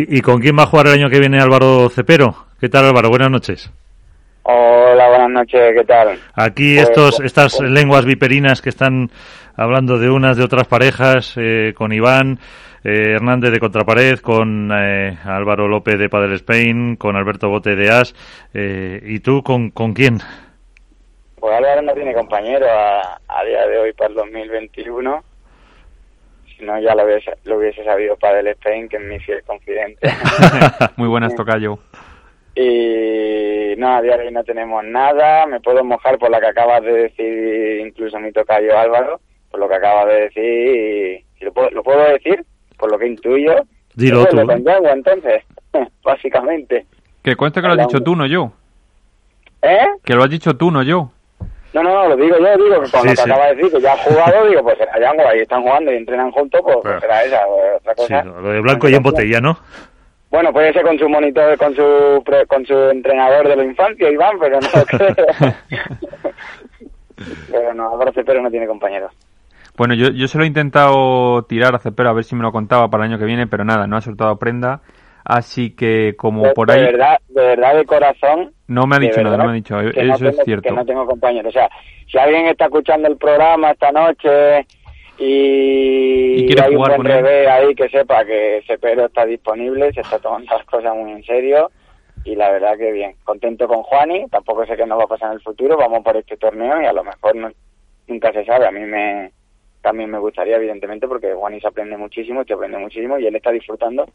¿Y con quién va a jugar el año que viene Álvaro Cepero? ¿Qué tal Álvaro? Buenas noches. Hola, buenas noches, ¿qué tal? Aquí pues, estos, pues, estas pues. lenguas viperinas que están hablando de unas de otras parejas, eh, con Iván eh, Hernández de Contrapared, con eh, Álvaro López de Padel Spain, con Alberto Bote de As. ¿Y tú con, con quién? Pues Álvaro no tiene compañero a, a día de hoy para el 2021 si no ya lo hubiese, lo hubiese sabido para el Spain, que es mi fiel confidente. Muy buenas, Tocayo. Y no, a día de hoy no tenemos nada. Me puedo mojar por lo que acabas de decir, incluso mi tocayo Álvaro, por lo que acabas de decir. Y, lo, puedo, lo puedo decir, por lo que intuyo. Dilo tú. Lo entonces, básicamente. Que cuente que lo has dicho tú, no yo. ¿Eh? Que lo has dicho tú, no yo. No, no, no, lo digo yo, digo que cuando te acaba de decir que ya ha jugado, digo, pues será Yango, ahí están jugando y entrenan juntos, pues, pues será esa, otra cosa. Sí, lo de blanco y en botella, ¿no? Bueno, puede ser con su monitor, con su con su entrenador de la infancia, Iván, pero no creo. pero no, Álvaro Cepero no tiene compañeros. Bueno, yo, yo se lo he intentado tirar a Cepero a ver si me lo contaba para el año que viene, pero nada, no ha soltado prenda. Así que como por ahí... De verdad, de verdad, de corazón... No me ha dicho nada, no me ha dicho, eso es cierto. Que no tengo compañeros. O sea, si alguien está escuchando el programa esta noche y, ¿Y hay un buen revés ahí que sepa que Cepero está disponible, se está tomando las cosas muy en serio y la verdad que bien, contento con Juani, tampoco sé qué nos va a pasar en el futuro, vamos por este torneo y a lo mejor nunca se sabe, a mí me también me gustaría evidentemente porque Juani se aprende muchísimo, se aprende muchísimo y él está disfrutando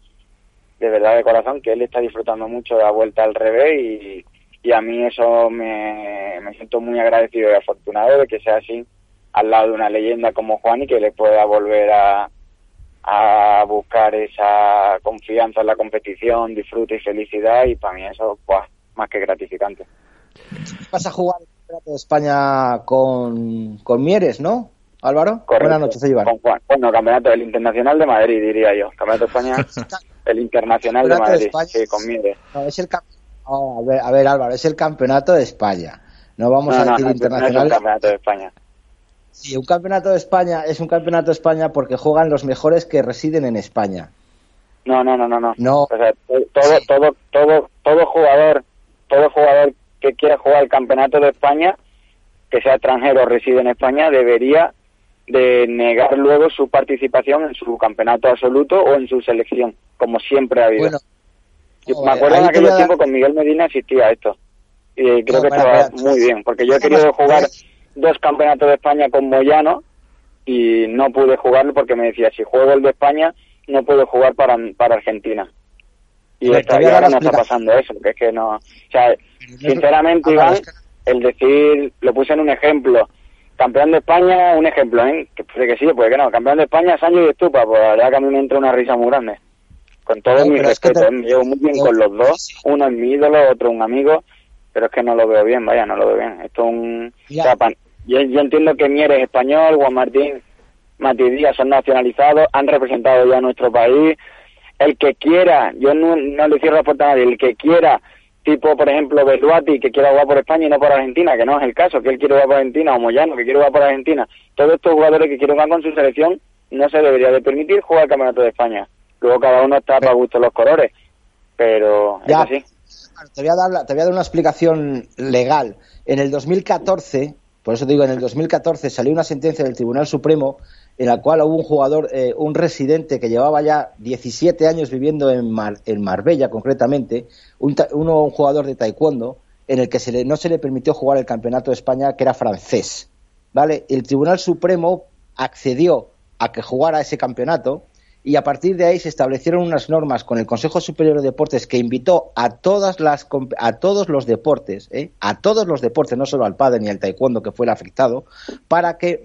de verdad de corazón que él está disfrutando mucho de la vuelta al revés y, y a mí eso me, me siento muy agradecido y afortunado de que sea así al lado de una leyenda como Juan y que le pueda volver a, a buscar esa confianza en la competición, disfrute y felicidad y para mí eso más que gratificante. Vas a jugar el Campeonato de España con, con Mieres, ¿no? Álvaro, Correcto, buenas noches, Iván. Con Juan. Bueno, Campeonato del Internacional de Madrid, diría yo. Campeonato de España el Internacional de Madrid, de sí, con Mieres. No, es el a, ver, a ver, Álvaro, es el Campeonato de España. No vamos no, a no, decir no, internacional. No es el Campeonato de España. Sí, un Campeonato de España es un Campeonato de España porque juegan los mejores que residen en España. No, no, no, no, no. No. O sea, todo, todo, todo, todo jugador, todo jugador que quiera jugar el Campeonato de España, que sea extranjero o reside en España, debería de negar luego su participación en su campeonato absoluto o en su selección, como siempre ha habido. Bueno, Yo no, me acuerdo ahí en aquel tiempo con Miguel Medina existía esto. Y creo No, que estaba muy bien, porque yo he querido jugar dos campeonatos de España con Moyano y no pude jugarlo porque me decía, si juego el de España, no puedo jugar para, para Argentina. Y, ver, esta- y ahora no está pasando eso, que es que no... O sea, sinceramente, Iván, el decir, lo puse en un ejemplo, campeón de España, un ejemplo, ¿eh? Que puede que sí, puede que no. Campeón de España, Sánchez y Estupa, pues la verdad que a mí me entra una risa muy grande. Con todo No, mi pero es que respeto, te- ¿eh? me llevo muy bien con los dos. Uno es mi ídolo, otro un amigo, pero es que no lo veo bien, vaya, no lo veo bien. Esto es un... O sea, pan- yo, yo entiendo que Mieres es español, Juan Martín, Mati Díaz son nacionalizados, han representado ya a nuestro país. El que quiera, yo no, no le cierro la puerta a nadie, el que quiera, tipo, por ejemplo, Beluati, que quiera jugar por España y no por Argentina, que no es el caso, que él quiere jugar por Argentina, o Moyano, que quiere jugar por Argentina. Todos estos jugadores que quieren jugar con su selección, no se debería de permitir jugar el Campeonato de España. Luego cada uno está para gusto los colores, pero Ya. eso sí. Bueno, te voy, a dar, te voy a dar una explicación legal. En el 2014, por eso te digo, en el 2014 salió una sentencia del Tribunal Supremo en la cual hubo un jugador, eh, un residente que llevaba ya 17 años viviendo en, Mar- en Marbella concretamente, un, jugador de taekwondo, en el que no se le permitió jugar el Campeonato de España, que era francés. ¿Vale? El Tribunal Supremo accedió a que jugara ese campeonato y a partir de ahí se establecieron unas normas con el Consejo Superior de Deportes que invitó a todas las a todos los deportes, ¿eh? a todos los deportes, no solo al padre ni al taekwondo que fue el afectado, para que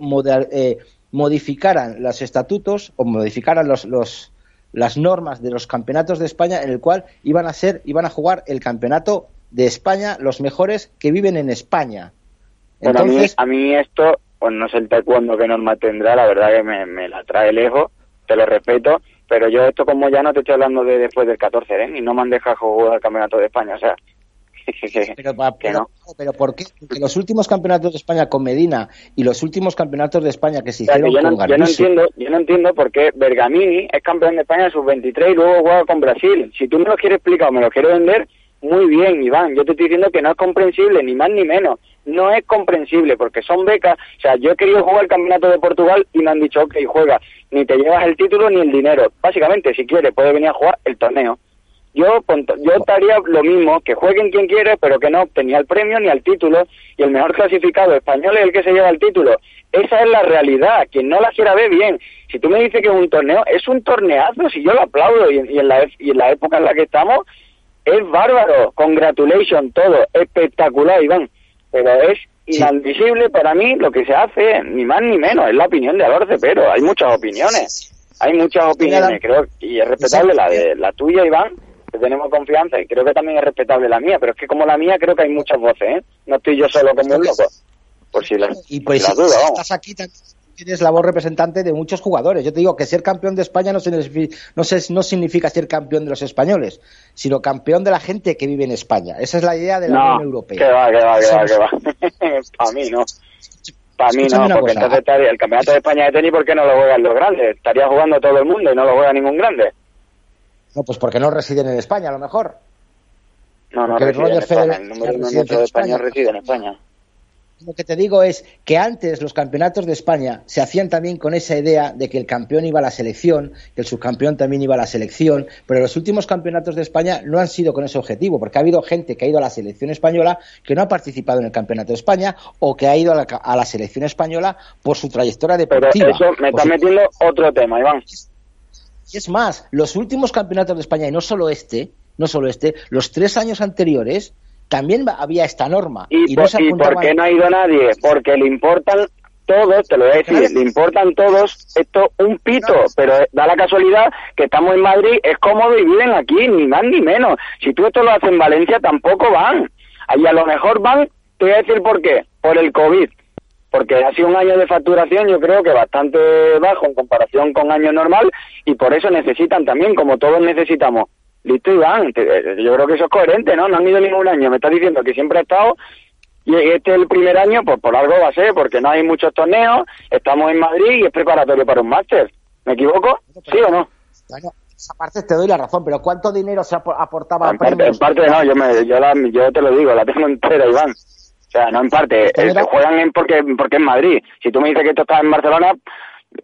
eh, modificaran los estatutos o modificaran los, los- las normas de los campeonatos de España en el cual iban a ser iban a jugar el campeonato de España los mejores que viven en España. Bueno, Entonces, a, mí, a mí esto, pues no sé el taekwondo qué norma tendrá, la verdad que me, me la trae lejos, te lo respeto, pero yo esto como ya no te estoy hablando de después del 14, ¿eh? Y no me han dejado jugar el Campeonato de España, o sea, pero, pero, ¿por qué? Porque los últimos campeonatos de España con Medina y los últimos campeonatos de España que se hicieron yo, no, con yo no entiendo, yo no entiendo por qué Bergamini es campeón de España sub-23 y luego juega con Brasil. Si tú me lo quieres explicar o me lo quieres vender, muy bien, Iván. Yo te estoy diciendo que no es comprensible, ni más ni menos. No es comprensible porque son becas. O sea, yo he querido jugar el campeonato de Portugal y me han dicho, ok, juega. Ni te llevas el título ni el dinero. Básicamente, si quieres, puedes venir a jugar el torneo. Yo, yo estaría lo mismo, que jueguen quien quiere, pero que no obtenía el premio ni el título, y el mejor clasificado español es el que se lleva el título. Esa es la realidad, quien no la quiera ver bien. Si tú me dices que es un torneo, es un torneazo, si yo lo aplaudo, y, en, la, y en la época en la que estamos, es bárbaro, congratulations, todo, espectacular, Iván, pero es inadmisible para mí lo que se hace, ni más ni menos, es la opinión de Alorce, pero hay muchas opiniones, hay muchas opiniones, creo, y es respetable la de la tuya, Iván, que tenemos confianza, y creo que también es respetable la mía, pero es que como la mía creo que hay muchas voces, ¿eh? No estoy yo solo como un loco, por si la, y pues, la duda, vamos. Estás aquí tienes la voz representante de muchos jugadores. Yo te digo que ser campeón de España no, no, no significa ser campeón de los españoles, sino campeón de la gente que vive en España. Esa es la idea de la Unión Europea. Que va, que va, que va, que va. Para mí no. Para mí no, porque entonces estaría el campeonato de España de tenis, ¿por qué no lo juegan los grandes? Estaría jugando todo el mundo y no lo juega ningún grande. No, pues porque no residen en España, a lo mejor. No, no, residen en España. El número uno de España reside en España. Lo que te digo es que antes los campeonatos de España se hacían también con esa idea de que el campeón iba a la selección, que el subcampeón también iba a la selección, pero los últimos campeonatos de España no han sido con ese objetivo, porque ha habido gente que ha ido a la selección española que no ha participado en el campeonato de España o que ha ido a la, selección española por su trayectoria deportiva. Pero eso me está metiendo otro tema, Iván. Y es más, los últimos campeonatos de España, y no solo este, no solo este, los tres años anteriores, también había esta norma. ¿Y, por, qué no ha ido nadie? Porque le importan todos, te lo voy a decir, le importan todos esto un pito, pero da la casualidad que estamos en Madrid, es cómodo y viven aquí, ni más ni menos. Si tú esto lo haces en Valencia, tampoco van. Ahí a lo mejor van, te voy a decir por qué, por el COVID. Porque ha sido un año de facturación, yo creo que bastante bajo en comparación con año normal, y por eso necesitan también, como todos necesitamos, Listo, Iván, eh, yo creo que eso es coherente, ¿no? No han ido ningún año. Me estás diciendo que siempre ha estado y este es el primer año, pues por algo va a ser, porque no hay muchos torneos, estamos en Madrid y es preparatorio para un máster. ¿Me equivoco? ¿Sí o no? Bueno, esa parte te doy la razón, pero ¿cuánto dinero se aportaba en parte, en parte no, yo, me, yo, la, yo te lo digo, la tengo entera, Iván. O sea, no en parte, eh, juegan en porque, porque en Madrid. Si tú me dices que esto está en Barcelona,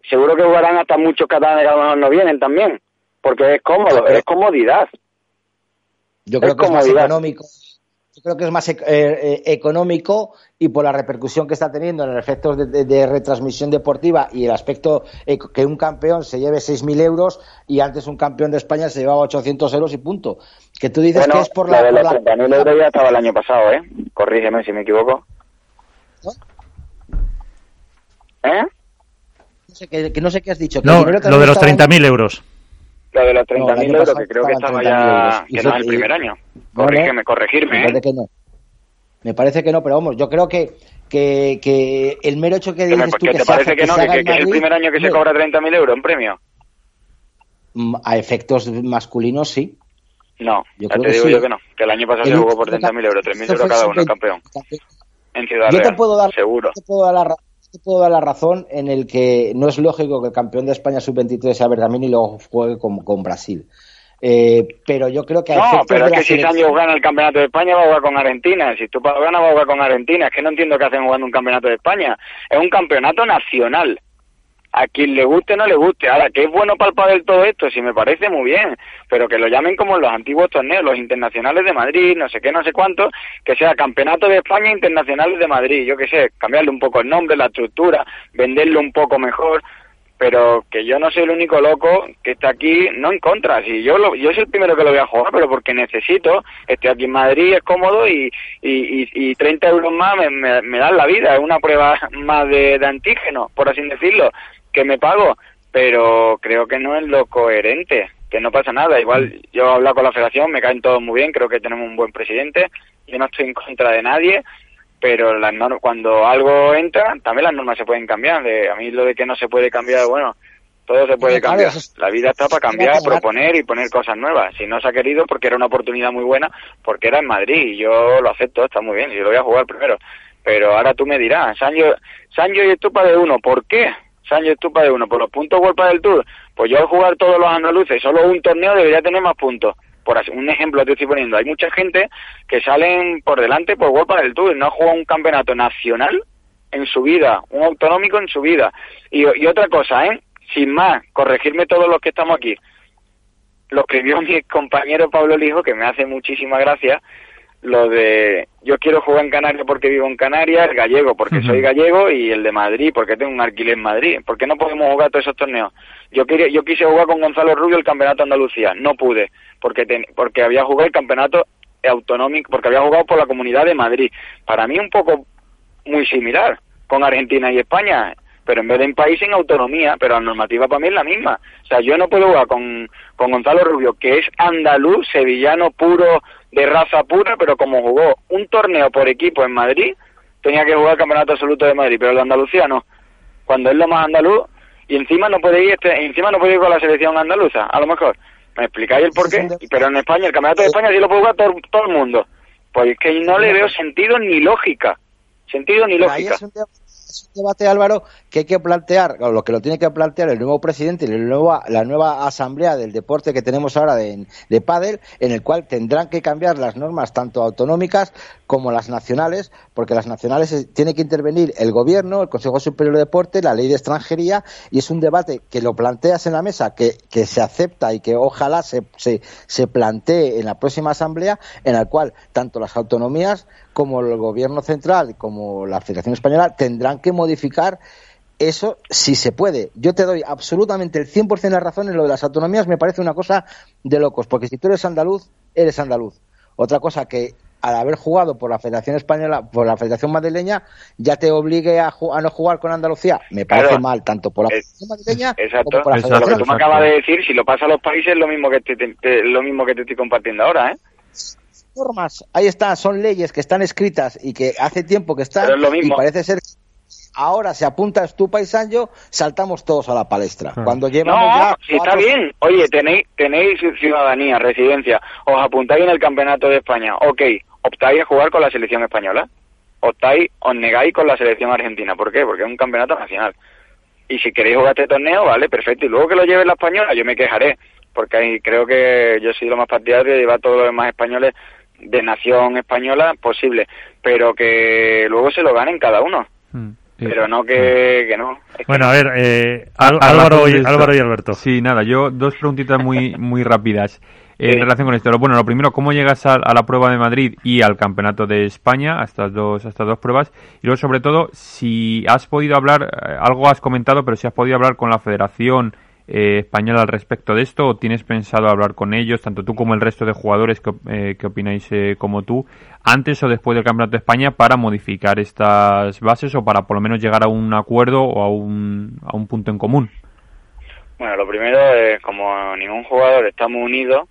seguro que jugarán hasta muchos catalanes que no vienen también porque es cómodo, es comodidad. Yo creo que es más económico. Yo creo que es más económico y por la repercusión que está teniendo en el efecto de, retransmisión deportiva y el aspecto que un campeón se lleve 6.000 euros y antes un campeón de España se llevaba 800 euros y punto. Que tú dices que es por la... de los 30.000 euros ya estaba el año pasado, ¿eh? Corrígeme si me equivoco. ¿Eh? No sé, que, no sé qué has dicho. no, lo de los 30.000 euros. Lo de los 30.000 euros, que creo que estaba ya, que no es el primer año. Corrígeme, corregirme. Me parece ¿eh? que no. Me parece que no, pero vamos, yo creo que que, que el mero hecho que dices tú que te parece que no, que, es el primer año que se cobra 30.000 euros en premio. Mm, a efectos masculinos, sí. No, yo te digo yo que no, que el año pasado se jugó por 30.000 euros, 3.000 euros cada uno, campeón. En Ciudad yo te puedo dar, seguro. Te puedo dar la, puedo dar la razón en el que no es lógico que el campeón de España sub-23 sea Bergamín y luego juegue con, con Brasil. Eh, pero yo creo que... No, pero es que si años gana el campeonato de España va a jugar con Argentina. Si tú ganas va a jugar con Argentina. Es que no entiendo qué hacen jugando un campeonato de España. Es un campeonato nacional a quien le guste no le guste. Ahora, que es bueno para el todo esto, sí me parece muy bien, pero que lo llamen como los antiguos torneos, los internacionales de Madrid, no sé qué, no sé cuánto, que sea Campeonato de España Internacionales de Madrid, yo qué sé, cambiarle un poco el nombre, la estructura, venderlo un poco mejor, pero que yo no soy el único loco que está aquí, no en contra, si yo lo, yo soy el primero que lo voy a jugar, pero porque necesito, estoy aquí en Madrid, es cómodo y, y, y, 30 euros más me, me, dan la vida, es una prueba más de, de antígeno, por así decirlo, que me pago, pero creo que no es lo coherente, que no pasa nada. Igual yo he hablado con la federación, me caen todos muy bien, creo que tenemos un buen presidente, yo no estoy en contra de nadie, pero las cuando algo entra, también las normas se pueden cambiar. De, a mí lo de que no se puede cambiar, bueno, Todo se puede cambiar. La vida está para cambiar, proponer y poner cosas nuevas. Si no se ha querido, porque era una oportunidad muy buena, porque era en Madrid y yo lo acepto, está muy bien, yo lo voy a jugar primero. Pero ahora tú me dirás, Sancho, Sancho y Estupa de uno, ¿por qué? Sancho y Estupa de uno, por los puntos World del Tour. Pues yo al jugar todos los andaluces, solo un torneo debería tener más puntos. Por así- un ejemplo te estoy poniendo, hay mucha gente que salen por delante por World del Tour, no ha jugado un campeonato nacional en su vida, un autonómico en su vida. Y, y otra cosa, ¿eh? Sin más, corregirme todos los que estamos aquí. Lo escribió mi compañero Pablo Lijo, que me hace muchísima gracia, lo de yo quiero jugar en Canarias porque vivo en Canarias, el gallego porque soy gallego y el de Madrid porque tengo un alquiler en Madrid. ¿Por qué no podemos jugar todos esos torneos? Yo quería, yo quise jugar con Gonzalo Rubio el campeonato de Andalucía, no pude porque porque había jugado el campeonato autonómico, porque había jugado por la Comunidad de Madrid. Para mí un poco muy similar con Argentina y España, pero en vez de en país en autonomía, pero la normativa para mí es la misma. O sea, yo no puedo jugar con, con Gonzalo Rubio, que es andaluz, sevillano puro, de raza pura, pero como jugó un torneo por equipo en Madrid, tenía que jugar el campeonato absoluto de Madrid, pero el de. Cuando es lo más andaluz, y encima no puede ir, este, encima no puede ir con la selección andaluza, a lo mejor. ¿Me explicáis el por qué? Pero en España, el campeonato de España sí lo puede jugar todo, todo el mundo. Pues es que no le veo sentido ni lógica. Sentido ni lógica. Es un, debate, Álvaro, que hay que plantear, o lo que lo tiene que plantear el nuevo presidente y la nueva, la nueva asamblea del deporte que tenemos ahora de, de pádel, en el cual tendrán que cambiar las normas tanto autonómicas como las nacionales, porque las nacionales tiene que intervenir el gobierno, el Consejo Superior de Deporte, la ley de extranjería, y es un debate que lo planteas en la mesa, que, que se acepta y que ojalá se, se, se plantee en la próxima asamblea, en la cual tanto las autonomías como el gobierno central como la Federación Española tendrán que modificar eso si se puede. Yo te doy absolutamente el 100% de la razón en lo de las autonomías, me parece una cosa de locos, porque si tú eres andaluz, eres andaluz. Otra cosa que al haber jugado por la Federación Española, por la Federación Madrileña, ya te obligue a, no jugar con Andalucía. Me parece Claro. mal, tanto por la Federación Madrileña Exacto. como por la Exacto. Lo que Federación. tú me acabas de decir, si lo pasa a los países, es lo mismo que te, te- te- lo mismo que te estoy compartiendo ahora, ¿eh? Normas, ahí está, son leyes que están escritas y que hace tiempo que están Pero es lo mismo. y parece ser que ahora se apunta Estupa y Sancho, saltamos todos a la palestra. Claro. Cuando llevamos No, ya si está bien. Oye, tenéis, tenéis ciudadanía, residencia, os apuntáis en el campeonato de España. Ok, optáis a jugar con la selección española. Optáis, os negáis con la selección argentina. ¿Por qué? Porque es un campeonato nacional. Y si queréis jugar este torneo, vale, perfecto. Y luego que lo lleve la española, yo me quejaré. Porque ahí creo que yo soy lo más partidario de llevar todos los demás españoles de nación española posible. Pero que luego se lo ganen cada uno. Mm. Pero no que, que no. Es que Bueno, a ver, eh, Al- Álvaro, y. Álvaro y Alberto. Sí, nada, yo dos preguntitas muy muy rápidas eh, Sí. en relación con esto. Lo- Bueno, lo primero, ¿cómo llegas a, a la prueba de Madrid y al campeonato de España, a estas dos, a estas dos pruebas? Y luego, sobre todo, si has podido hablar, eh, algo has comentado, pero si has podido hablar con la Federación eh, Española al respecto de esto, o tienes pensado hablar con ellos, tanto tú como el resto de jugadores que, eh, que opináis eh, como tú, antes o después del Campeonato de España para modificar estas bases o para por lo menos llegar a un acuerdo o a un, a un punto en común. Bueno, lo primero es como ningún jugador estamos unidos,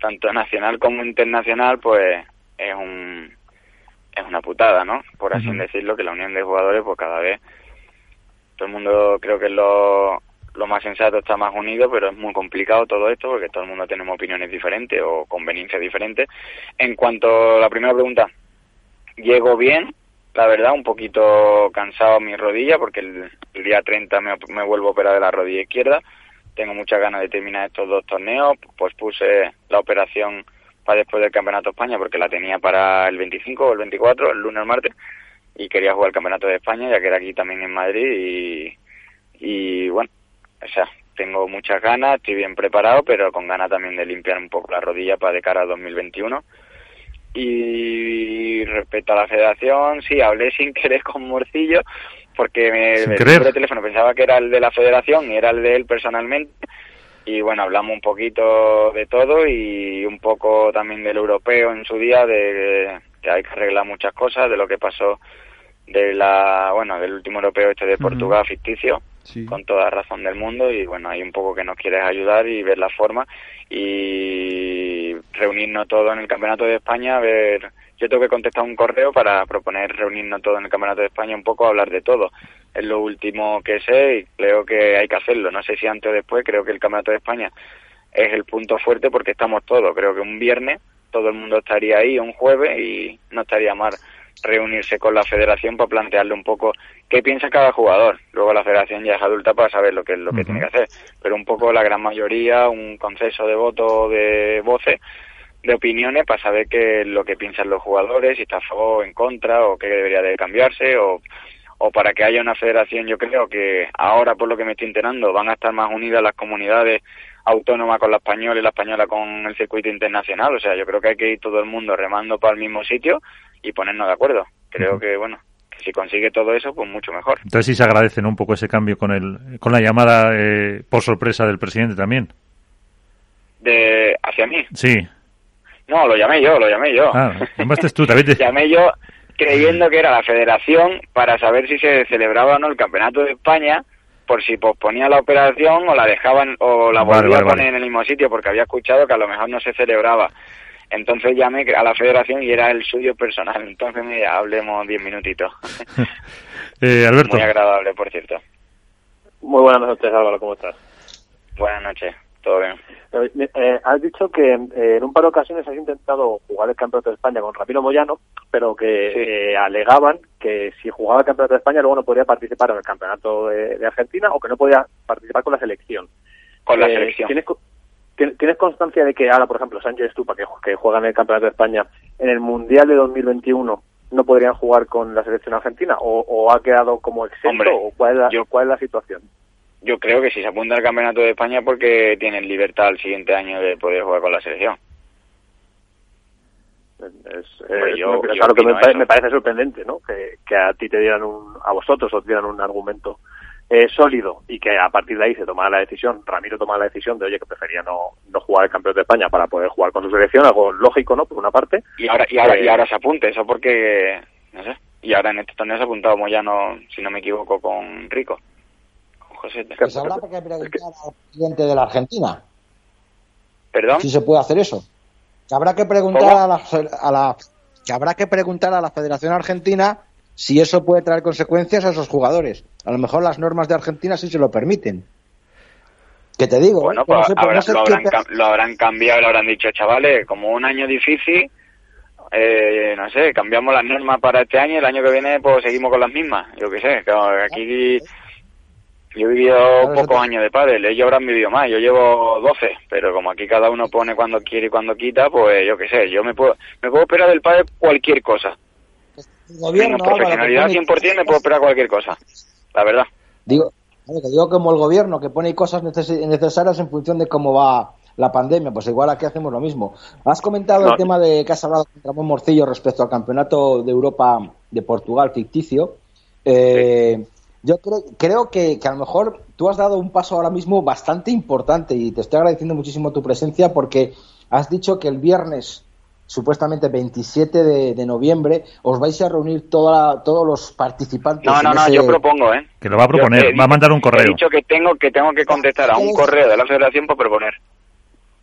tanto nacional como internacional, pues es un es una putada, ¿no? Por así decirlo, que la unión de jugadores, pues cada vez todo el mundo creo que lo, lo más sensato está más unido, pero es muy complicado todo esto porque todo el mundo tenemos opiniones diferentes o conveniencias diferentes. En cuanto a la primera pregunta, llego bien, la verdad, un poquito cansado mi rodilla porque el, día 30 me, me vuelvo a operar de la rodilla izquierda. Tengo muchas ganas de terminar estos dos torneos, pues puse la operación para después del Campeonato de España porque la tenía para el 25 o el 24, el lunes o el martes, y quería jugar el Campeonato de España ya que era aquí también en Madrid y, y bueno, o sea, tengo muchas ganas, estoy bien preparado, pero con ganas también de limpiar un poco la rodilla para de cara a 2021. Y respecto a la federación, sí, hablé sin querer con Morcillo, porque me, Sin el teléfono pensaba que era el de la federación y era el de él personalmente. Y bueno, hablamos un poquito de todo y un poco también del europeo en su día, de que hay que arreglar muchas cosas, de lo que pasó de la, bueno, del último europeo este de. Portugal ficticio Con toda razón del mundo y bueno, hay un poco que nos quieres ayudar y ver la forma y reunirnos todos en el Campeonato de España, ver yo tengo que contestar un correo para proponer reunirnos todos en el Campeonato de España un poco a hablar de todo. Es lo último que sé y creo que hay que hacerlo. No sé si antes o después, creo que el Campeonato de España es el punto fuerte porque estamos todos. Creo que un viernes todo el mundo estaría ahí, un jueves, y no estaría mal reunirse con la federación para plantearle un poco qué piensa cada jugador. Luego la federación ya es adulta para saber lo que lo que tiene que hacer. Pero un poco la gran mayoría, un conceso de voto de voces de opiniones para saber qué lo que piensan los jugadores, si está a favor o en contra, o qué debería de cambiarse, o, o para que haya una federación, yo creo que ahora, por lo que me estoy enterando, van a estar más unidas las comunidades autónomas con la española y la española con el circuito internacional. O sea, yo creo que hay que ir todo el mundo remando para el mismo sitio y ponernos de acuerdo. Creo que, bueno, que si consigue todo eso, pues mucho mejor. Entonces sí se agradece ¿no? un poco ese cambio con, el, con la llamada eh, por sorpresa del presidente también. De, ¿Hacia mí? Sí. No, lo llamé yo, lo llamé yo. Ah, llamaste tú, también llamé yo creyendo que era la federación para saber si se celebraba o no el campeonato de España por si posponía la operación o la dejaban o la volvía a poner en el mismo sitio porque había escuchado que a lo mejor no se celebraba. Entonces llamé a la federación y era el suyo personal. Entonces me hablemos diez minutitos. eh, Alberto. Muy agradable, por cierto. Muy buenas noches, Álvaro. ¿Cómo estás? Buenas noches. Todo bien. Eh, has dicho que eh, en un par de ocasiones has intentado jugar el Campeonato de España con Ramiro Moyano, pero que eh, alegaban que si jugaba el Campeonato de España luego no podría participar en el Campeonato de, Argentina o que no podía participar con la selección. Con la selección. ¿tienes, constancia de que ahora, por ejemplo, Sánchez Stupa, que, que juega en el Campeonato de España, en el Mundial de 2021 no podrían jugar con la selección argentina o, ha quedado como exento o cuál cuál es la situación? yo creo que si se apunta al Campeonato de España porque tienen libertad el siguiente año de poder jugar con la selección. Es, claro que me, parece sorprendente, ¿no? Que, a ti te dieran un, a vosotros os dieran un argumento eh, sólido y que a partir de ahí se tomara la decisión, Ramiro toma la decisión de, oye, que prefería no, no jugar el campeón de España para poder jugar con su selección, algo lógico, ¿no? Por una parte. Y ahora, y ahora, y eh, ahora se apunte, eso porque, no sé, y ahora en este torneo se ha apuntado Moyano, si no me equivoco, con Rico. Pues habrá que preguntar al presidente de la Argentina. ¿Perdón? Si se puede hacer eso. Que habrá que preguntar a la, que habrá que preguntar a la Federación Argentina si eso puede traer consecuencias a esos jugadores. A lo mejor las normas de Argentina sí se lo permiten. Que te digo, bueno, pues, lo, habrán, cambiado, lo habrán dicho, chavales, como un año difícil, eh, no sé, cambiamos las normas para este año y el año que viene pues seguimos con las mismas. Yo qué sé, aquí yo he vivido pocos años de pádel, ellos habrán vivido más, yo llevo 12, pero como aquí cada uno pone cuando quiere y cuando quita, pues yo qué sé, yo me puedo, me puedo esperar del pádel cualquier cosa. El gobierno, profesionalidad 100% me puedo esperar cualquier cosa, la verdad. Digo, digo como el gobierno que pone cosas necesarias en función de cómo va la pandemia, pues igual aquí hacemos lo mismo. Has comentado el tema de que has hablado con Ramón Morcillo respecto al Campeonato de Europa de Portugal ficticio. Eh, yo creo, creo que, a lo mejor tú has dado un paso ahora mismo bastante importante y te estoy agradeciendo muchísimo tu presencia porque has dicho que el viernes, supuestamente 27 de, noviembre, os vais a reunir toda, todos los participantes. No, no, no, yo propongo, ¿eh? Que lo va a proponer, va a mandar un correo. He dicho que tengo que, tengo que contestar a un correo de la federación para proponer.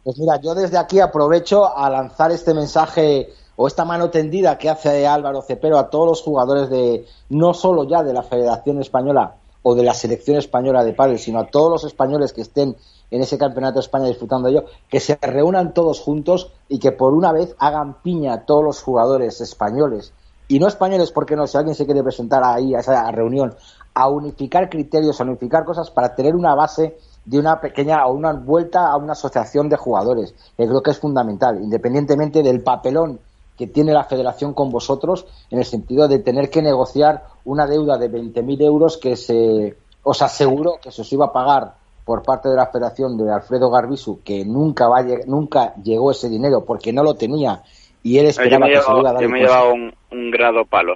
Pues mira, yo desde aquí aprovecho a lanzar este mensaje o esta mano tendida que hace Álvaro Cepero a todos los jugadores de no solo ya de la Federación Española o de la selección española de pádel, sino a todos los españoles que estén en ese campeonato de España disfrutando yo, que se reúnan todos juntos y que por una vez hagan piña a todos los jugadores españoles. Y no españoles porque no, si alguien se quiere presentar ahí a esa reunión, a unificar criterios, a unificar cosas para tener una base de una pequeña o una vuelta a una asociación de jugadores, que creo que es fundamental, independientemente del papelón que tiene la federación con vosotros en el sentido de tener que negociar una deuda de 20.000 euros que se os aseguró que se os iba a pagar por parte de la federación de Alfredo Garbisu, que nunca, va nunca llegó ese dinero porque no lo tenía y él esperaba que se iba a dar Yo me he llevado un, grado palo,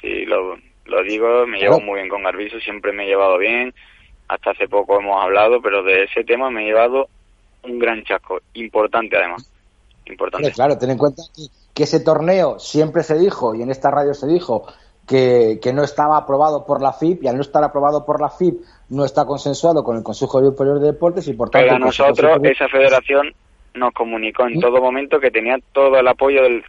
sí, lo, lo digo, me llevo muy bien con Garbisu, siempre me he llevado bien, hasta hace poco hemos hablado, pero de ese tema me he llevado un gran chasco, importante además. Importante. claro, ten en cuenta que que ese torneo siempre se dijo, y en esta radio se dijo, que, no estaba aprobado por la FIP, y al no estar aprobado por la FIP, no está consensuado con el Consejo Superior de Deportes, y por tanto... Pero nosotros, esa federación, nos comunicó en todo momento que tenía todo el apoyo del,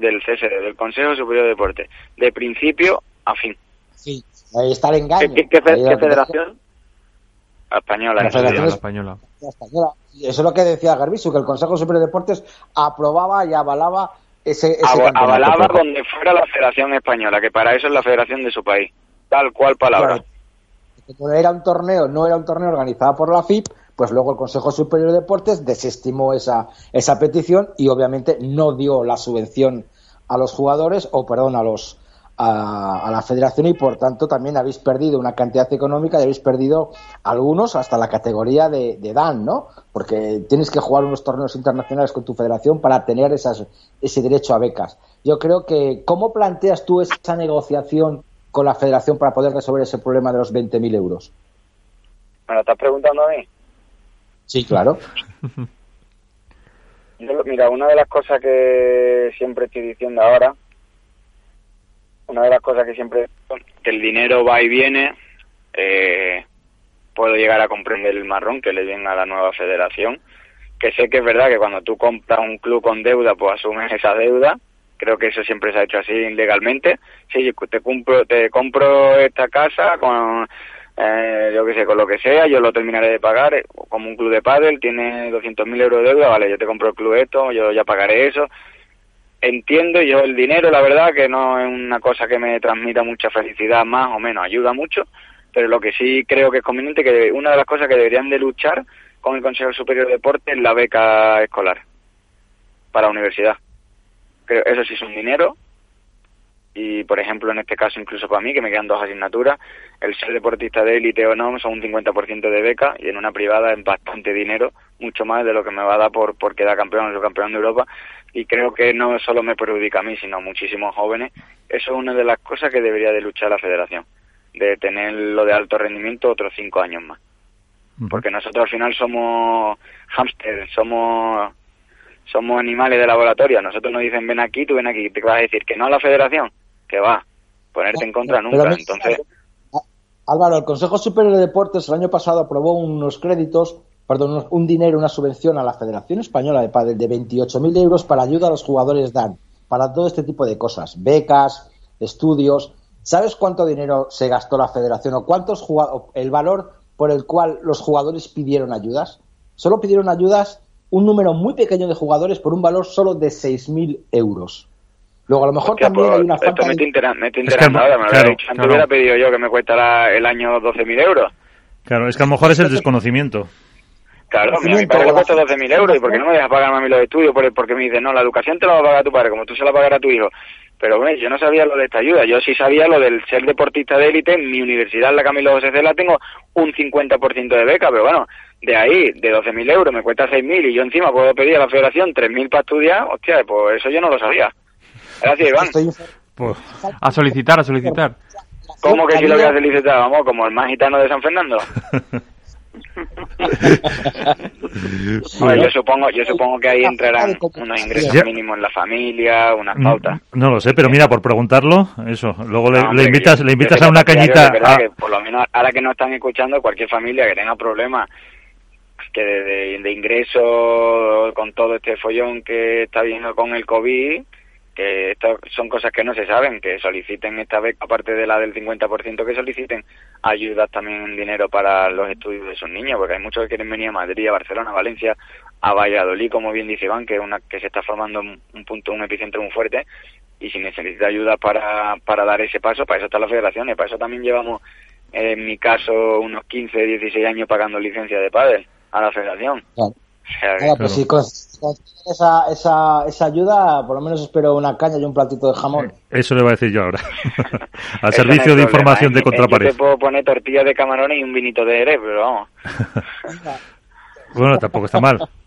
del CSD, del Consejo Superior de Deporte, de principio a fin. Sí, ahí está el engaño. ¿Qué, federación? Española. La Federación Española. Española. Eso es lo que decía Garbisu, que el Consejo Superior de Deportes aprobaba y avalaba ese, ese Avalaba donde fuera la Federación Española, que para eso es la federación de su país. Tal cual palabra. Era un torneo, no era un torneo organizado por la FIP, pues luego el Consejo Superior de Deportes desestimó esa, esa petición y obviamente no dio la subvención a los jugadores, o perdón, a los a, la federación y por tanto también habéis perdido una cantidad económica y habéis perdido algunos hasta la categoría de, Dan, ¿no? Porque tienes que jugar unos torneos internacionales con tu federación para tener esas, ese derecho a becas. Yo creo que, ¿cómo planteas tú esa negociación con la federación para poder resolver ese problema de los 20.000 euros? ¿Me lo estás preguntando a mí? Sí, claro. mira, una de las cosas que siempre estoy diciendo ahora una de las cosas que siempre que el dinero va y viene eh, puedo llegar a comprender el marrón que le viene a la nueva federación que sé que es verdad que cuando tú compras un club con deuda pues asumes esa deuda. Creo que eso siempre se ha hecho así ilegalmente. Sí te compro te compro esta casa con eh, yo qué sé con lo que sea yo lo terminaré de pagar eh, como un club de pádel tiene 200.000 euros de deuda vale yo te compro el club esto yo ya pagaré eso entiendo yo el dinero, la verdad, que no es una cosa que me transmita mucha felicidad, más o menos, ayuda mucho, pero lo que sí creo que es conveniente, que una de las cosas que deberían de luchar con el Consejo Superior de Deportes es la beca escolar para la universidad. Creo, eso sí es un dinero y, por ejemplo, en este caso, incluso para mí, que me quedan dos asignaturas, el ser deportista de élite o no son un 50% de beca y en una privada es bastante dinero, mucho más de lo que me va a dar por, por quedar campeón o campeón de Europa y creo que no solo me perjudica a mí, sino a muchísimos jóvenes. Eso es una de las cosas que debería de luchar la federación, de tener lo de alto rendimiento otros cinco años más. Porque nosotros al final somos hámster, somos somos animales de laboratorio. Nosotros nos dicen ven aquí, tú ven aquí. Te vas a decir que no a la federación, que va, ponerte en contra nunca. Entonces, Álvaro, el Consejo Superior de Deportes el año pasado aprobó unos créditos perdón, un dinero, una subvención a la Federación Española de Padel de 28.000 euros para ayuda a los jugadores DAN, para todo este tipo de cosas, becas, estudios. ¿Sabes cuánto dinero se gastó la Federación o cuántos el valor por el cual los jugadores pidieron ayudas? Solo pidieron ayudas un número muy pequeño de jugadores por un valor solo de 6.000 euros. Luego, a lo mejor también pues, hay una falta... Esto me me ahora, me lo dicho. Antes hubiera pedido yo que me cuesta el año 12.000 euros. Claro, es que a lo mejor es el desconocimiento. Claro, mi padre le cuesta 12.000 euros, ¿y por qué no me dejas pagar a mí los estudios? Porque me dice, no, la educación te la va a pagar tu padre, como tú se la pagarás a tu hijo. Pero bueno, yo no sabía lo de esta ayuda, yo sí sabía lo del ser deportista de élite, en mi universidad, la Camilo José Cela, tengo un 50% de beca, pero bueno, de ahí, de 12.000 euros, me cuesta 6.000 y yo encima puedo pedir a la federación 3.000 para estudiar, hostia, pues eso yo no lo sabía. Gracias, Iván. Pues, a solicitar, a solicitar. ¿Cómo que si lo voy a solicitar? Vamos, como el más gitano de San Fernando. yo supongo yo supongo que ahí entrarán unos ingresos mínimos en la familia unas pautas. no lo sé pero mira por preguntarlo eso luego le, invitas le invitas a una cañita por lo menos ahora que no están escuchando cualquier familia que tenga problemas que de, de ingresos con todo este follón que está viendo con el covid que estas son cosas que no se saben, que soliciten esta beca, aparte de la del 50%, que soliciten ayudas también en dinero para los estudios de sus niños, porque hay muchos que quieren venir a Madrid, a Barcelona, a Valencia, a Valladolid, como bien dice Iván, que es una que se está formando un punto, un epicentro muy fuerte, y si necesita ayuda para, para dar ese paso, para eso está la federación, y para eso también llevamos, en mi caso, unos 15, 16 años pagando licencia de padre a la federación. Pues sí, esa, esa, esa ayuda, por lo menos espero una caña y un platito de jamón. Eso le voy a decir yo ahora. Al servicio de información de contrapared. Yo te puedo poner tortillas de camarones y un vinito de Jerez, pero vamos. bueno, tampoco está mal.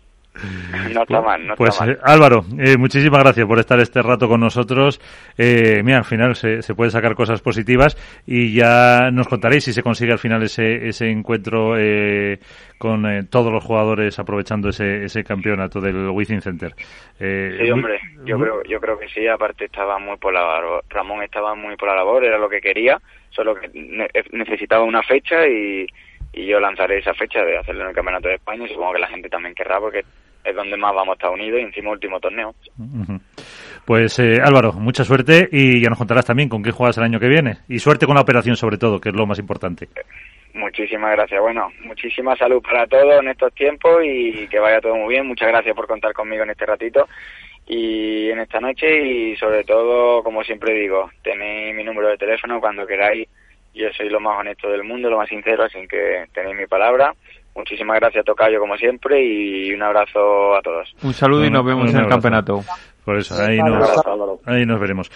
No está mal, no pues está mal. Álvaro, eh, muchísimas gracias por estar este rato con nosotros. Eh, mira, al final se, se puede sacar cosas positivas y ya nos contaréis si se consigue al final ese, ese encuentro eh, con eh, todos los jugadores aprovechando ese, ese campeonato del Wizzing Center. Eh, sí, hombre, yo creo, yo creo que sí. Aparte estaba muy por la Ramón estaba muy por la labor, era lo que quería, solo que necesitaba una fecha y y yo lanzaré esa fecha de hacerlo en el Campeonato de España y supongo que la gente también querrá porque es donde más vamos a estar unidos y encima último torneo. Pues eh, Álvaro, mucha suerte y ya nos contarás también con qué juegas el año que viene. Y suerte con la operación sobre todo, que es lo más importante. Muchísimas gracias. Bueno, muchísima salud para todos en estos tiempos y que vaya todo muy bien. Muchas gracias por contar conmigo en este ratito y en esta noche y sobre todo, como siempre digo, tenéis mi número de teléfono cuando queráis. Yo soy lo más honesto del mundo, lo más sincero, así que tenéis mi palabra. Muchísimas gracias, Tocayo, como siempre, y un abrazo a todos. Un saludo y nos vemos en el campeonato. Por eso, ahí nos, ahí nos veremos.